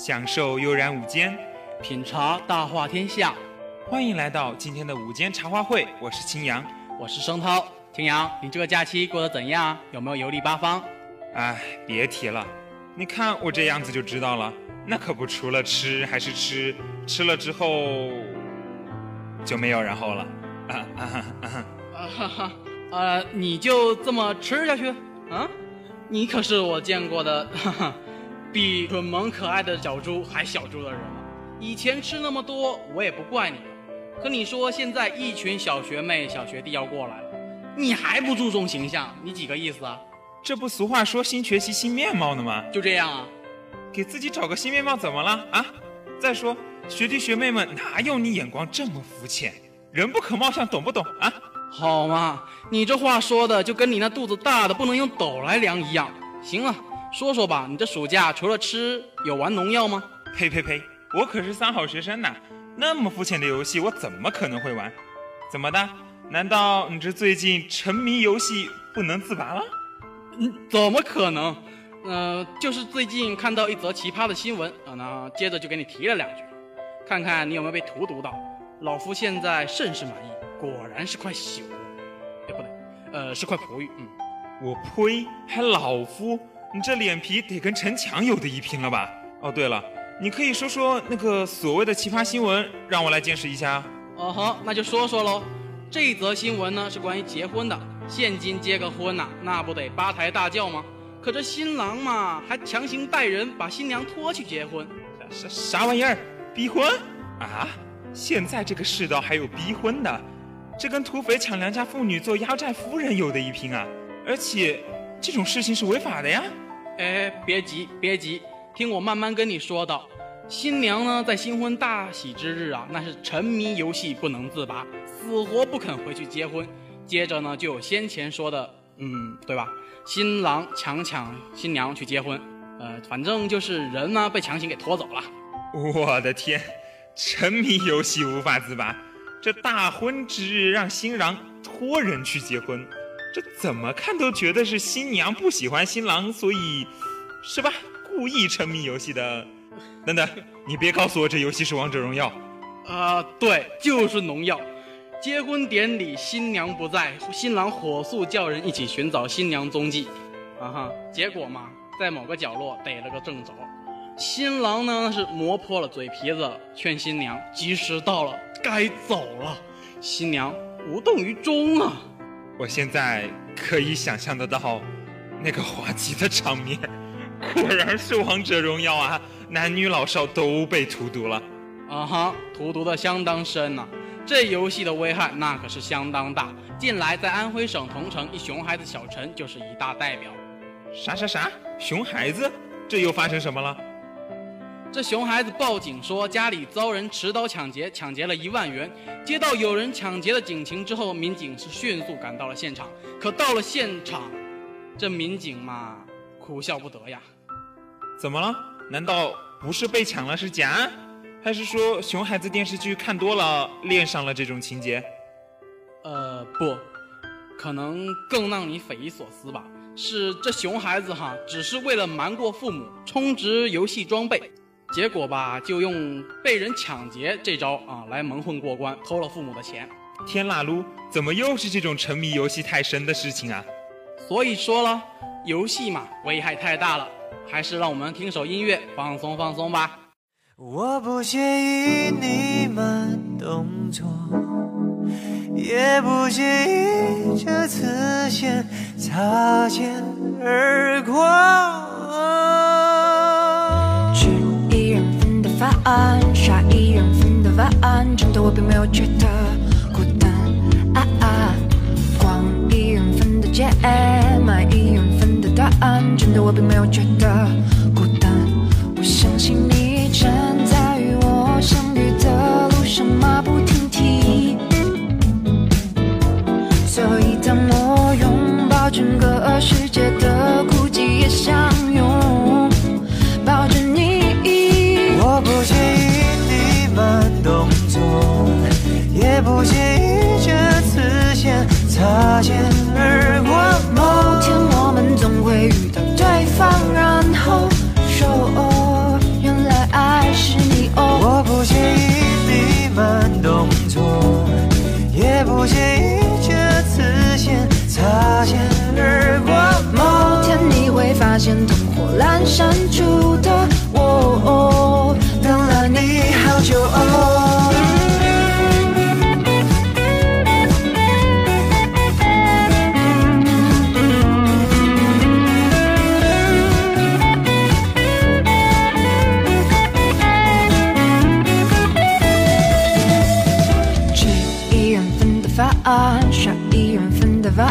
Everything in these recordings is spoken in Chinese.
享受悠然午间，品茶大话天下。欢迎来到今天的午间茶话会，我是青阳，我是生涛。青阳，你这个假期过得怎样？有没有游历八方？哎，别提了，你看我这样子就知道了，那可不除了吃还是吃，吃了之后就没有然后了。啊啊啊啊哈哈，呃，你就这么吃下去？啊？你可是我见过的，哈哈，比蠢萌可爱的小猪还小猪的人了。以前吃那么多，我也不怪你。可你说现在一群小学妹、小学弟要过来了，你还不注重形象，你几个意思啊？这不俗话说新学习新面貌呢吗？就这样啊？给自己找个新面貌怎么了啊？再说学弟学妹们哪有你眼光这么肤浅？人不可貌相，懂不懂啊？好嘛，你这话说的就跟你那肚子大的不能用斗来量一样。行了，说说吧，你这暑假除了吃，有玩农药吗？呸呸呸，我可是三好学生呐，那么肤浅的游戏我怎么可能会玩？怎么的？难道你这最近沉迷游戏不能自拔了？嗯，怎么可能？呃，就是最近看到一则奇葩的新闻啊，那接着就给你提了两句，看看你有没有被荼毒到。老夫现在甚是满意。果然是块朽，也不对，呃，是块璞玉。嗯，我呸，还老夫，你这脸皮得跟城墙有的一拼了吧？哦，对了，你可以说说那个所谓的奇葩新闻，让我来见识一下。哦好，那就说说喽。这则新闻呢是关于结婚的，现今结个婚呐，那不得八抬大轿吗？可这新郎嘛，还强行带人把新娘拖去结婚，啥啥玩意儿？逼婚？啊？现在这个世道还有逼婚的？这跟土匪抢良家妇女做压寨夫人有的一拼啊！而且这种事情是违法的呀！哎，别急别急，听我慢慢跟你说道。新娘呢，在新婚大喜之日啊，那是沉迷游戏不能自拔，死活不肯回去结婚。接着呢，就有先前说的，嗯，对吧？新郎强抢新娘去结婚，呃，反正就是人呢被强行给拖走了。我的天，沉迷游戏无法自拔。这大婚之日让新郎托人去结婚，这怎么看都觉得是新娘不喜欢新郎，所以是吧？故意沉迷游戏的。等等，你别告诉我这游戏是王者荣耀。啊，对，就是农药。结婚典礼新娘不在，新郎火速叫人一起寻找新娘踪迹。啊哈，结果嘛，在某个角落逮了个正着。新郎呢是磨破了嘴皮子劝新娘，吉时到了。该走了，新娘无动于衷啊！我现在可以想象得到那个滑稽的场面，果然是王者荣耀啊！男女老少都被荼毒了。啊哈，荼毒的相当深呐！这游戏的危害那可是相当大。近来在安徽省桐城，一熊孩子小陈就是一大代表。啥啥啥？熊孩子？这又发生什么了？这熊孩子报警说家里遭人持刀抢劫，抢劫了一万元。接到有人抢劫的警情之后，民警是迅速赶到了现场。可到了现场，这民警嘛，哭笑不得呀。怎么了？难道不是被抢了是假？还是说熊孩子电视剧看多了，恋上了这种情节？呃，不，可能更让你匪夷所思吧。是这熊孩子哈，只是为了瞒过父母，充值游戏装备。结果吧，就用被人抢劫这招啊来蒙混过关，偷了父母的钱。天啦噜，怎么又是这种沉迷游戏太深的事情啊？所以说了，游戏嘛，危害太大了，还是让我们听首音乐放松放松吧。我不介意你慢动作，也不介意这次先擦肩而过。杀一人分的晚安，真的我并没有觉得孤单。啊啊，逛一人份的街，买一人份的答案，真的我并没有觉得孤单。我相信你站在与我相遇的路上，马不停蹄。所以当我拥抱整个世界的不经意这次先擦肩而过。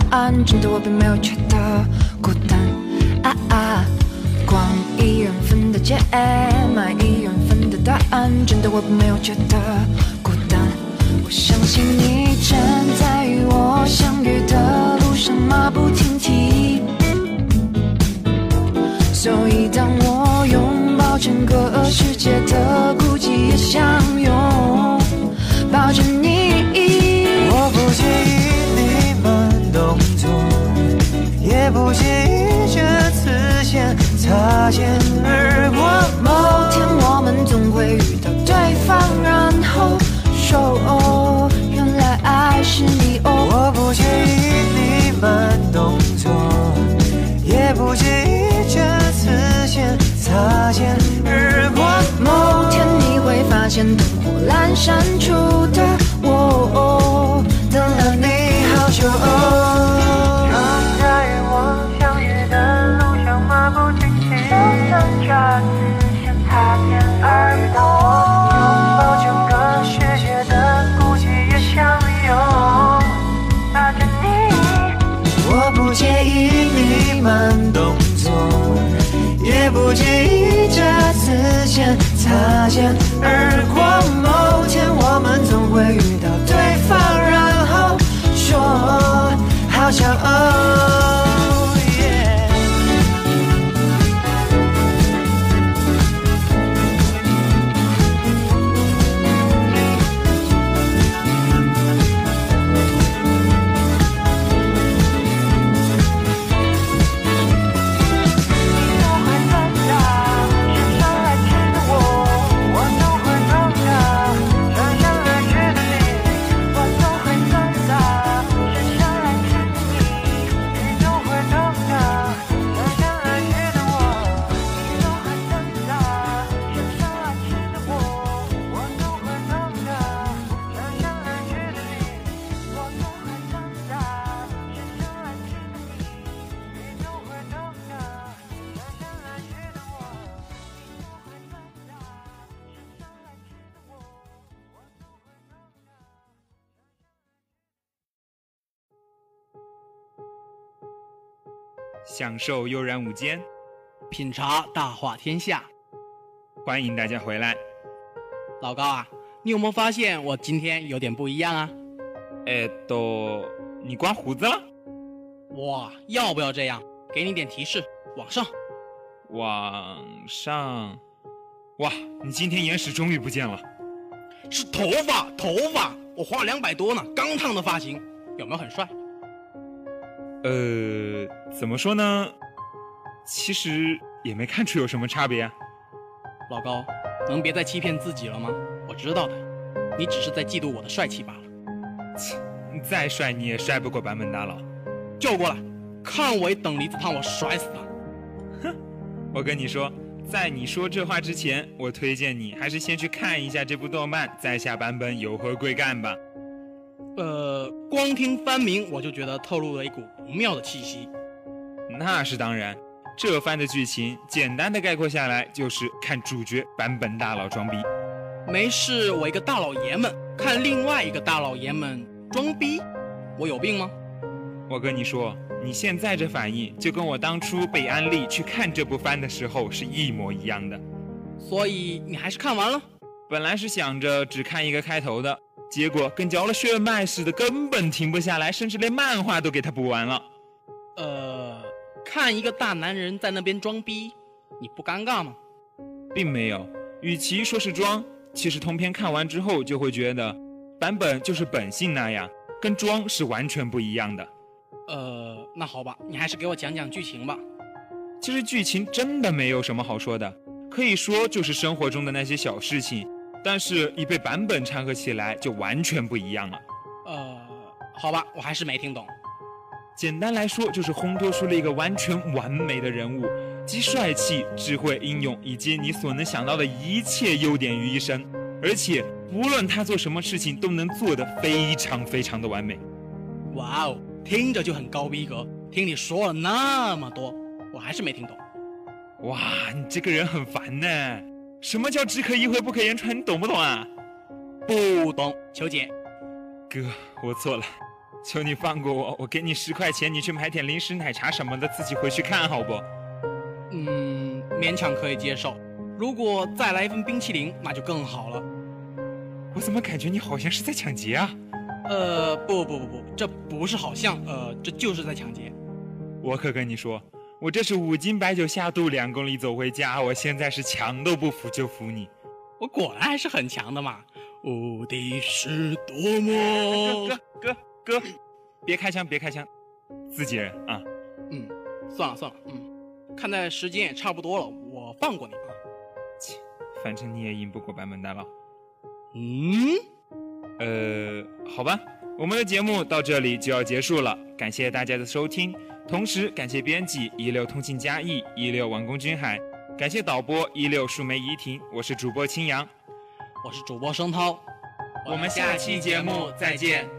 安，真的我并没有觉得孤单啊啊！逛一缘分的街，买一缘分的答案，真的我并没有觉得孤单。我相信你站在与我相遇的路上，马不停擦肩而过。某天我们总会遇到对方，然后说哦，原来爱是你哦。我不介意你慢动作，也不介意这次先擦肩而过。某天你会发现灯火阑珊处的不介意你慢动作，也不介意这次先擦肩而过。某天我们总会遇到对方，然后说好骄傲。享受悠然午间，品茶大话天下。欢迎大家回来。老高啊，你有没有发现我今天有点不一样啊？哎，都你刮胡子了？哇，要不要这样？给你点提示，往上。往上，哇，你今天眼屎终于不见了。是头发，头发，我花了两百多呢，刚烫的发型，有没有很帅？呃，怎么说呢？其实也没看出有什么差别啊。老高，能别再欺骗自己了吗？我知道的，你只是在嫉妒我的帅气罢了。切再帅你也帅不过版本大佬。叫过来，看我一等离子烫，我甩死他！哼我跟你说，在你说这话之前，我推荐你还是先去看一下这部动漫，再下版本有何贵干吧。呃，光听番名我就觉得透露了一股不妙的气息。那是当然，这番的剧情简单的概括下来就是看主角版本大佬装逼。没事，我一个大老爷们看另外一个大老爷们装逼，我有病吗？我跟你说，你现在这反应就跟我当初被安利去看这部番的时候是一模一样的。所以你还是看完了？本来是想着只看一个开头的，结果跟嚼了血脉似的，根本停不下来，甚至连漫画都给他补完了。呃，看一个大男人在那边装逼，你不尴尬吗？并没有，与其说是装，其实通篇看完之后就会觉得，版本就是本性那样，跟装是完全不一样的。呃，那好吧，你还是给我讲讲剧情吧。其实剧情真的没有什么好说的，可以说就是生活中的那些小事情，但是一被版本掺和起来就完全不一样了。呃，好吧，我还是没听懂。简单来说，就是烘托出了一个完全完美的人物，集帅气、智慧、英勇以及你所能想到的一切优点于一身，而且无论他做什么事情都能做得非常非常的完美。哇哦，听着就很高逼格。听你说了那么多，我还是没听懂。哇，你这个人很烦呢！什么叫只可意会不可言传？你懂不懂啊？不懂，求解。哥，我错了，求你放过我，我给你十块钱，你去买点零食、奶茶什么的，自己回去看好不？嗯，勉强可以接受。如果再来一份冰淇淋，那就更好了。我怎么感觉你好像是在抢劫啊？呃，不不不不，这不是好像，呃，这就是在抢劫。我可跟你说，我这是五斤白酒下肚，两公里走回家。我现在是强都不服就服你。我果然还是很强的嘛！无敌是多么……哥哥哥哥，别开枪，别开枪，自己人啊。嗯，算了算了，嗯，看在时间也差不多了，我放过你啊。切，反正你也赢不过版本大佬。嗯，呃，好吧，我们的节目到这里就要结束了，感谢大家的收听，同时感谢编辑一六通信嘉义，一六王工君海，感谢导播一六树梅怡婷，我是主播青阳，我是主播声涛，我们下期节目再见。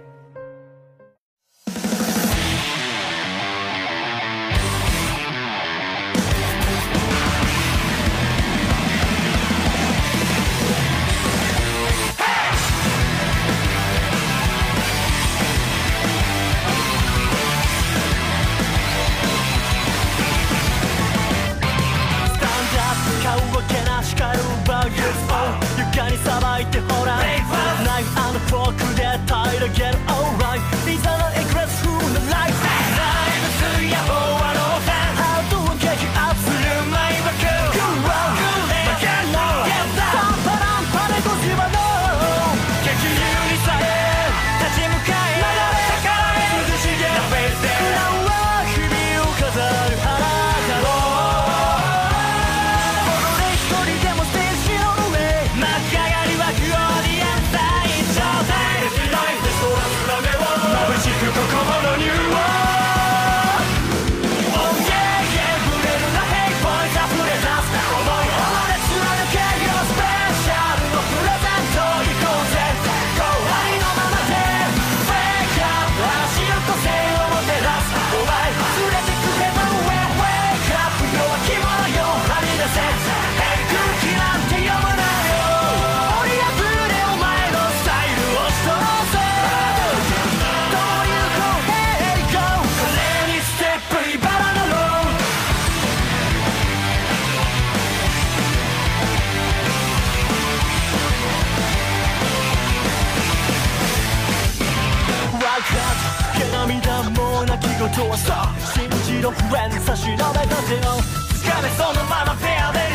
そうそう信じろフレンド差し伸べた手を掴めそのままペアで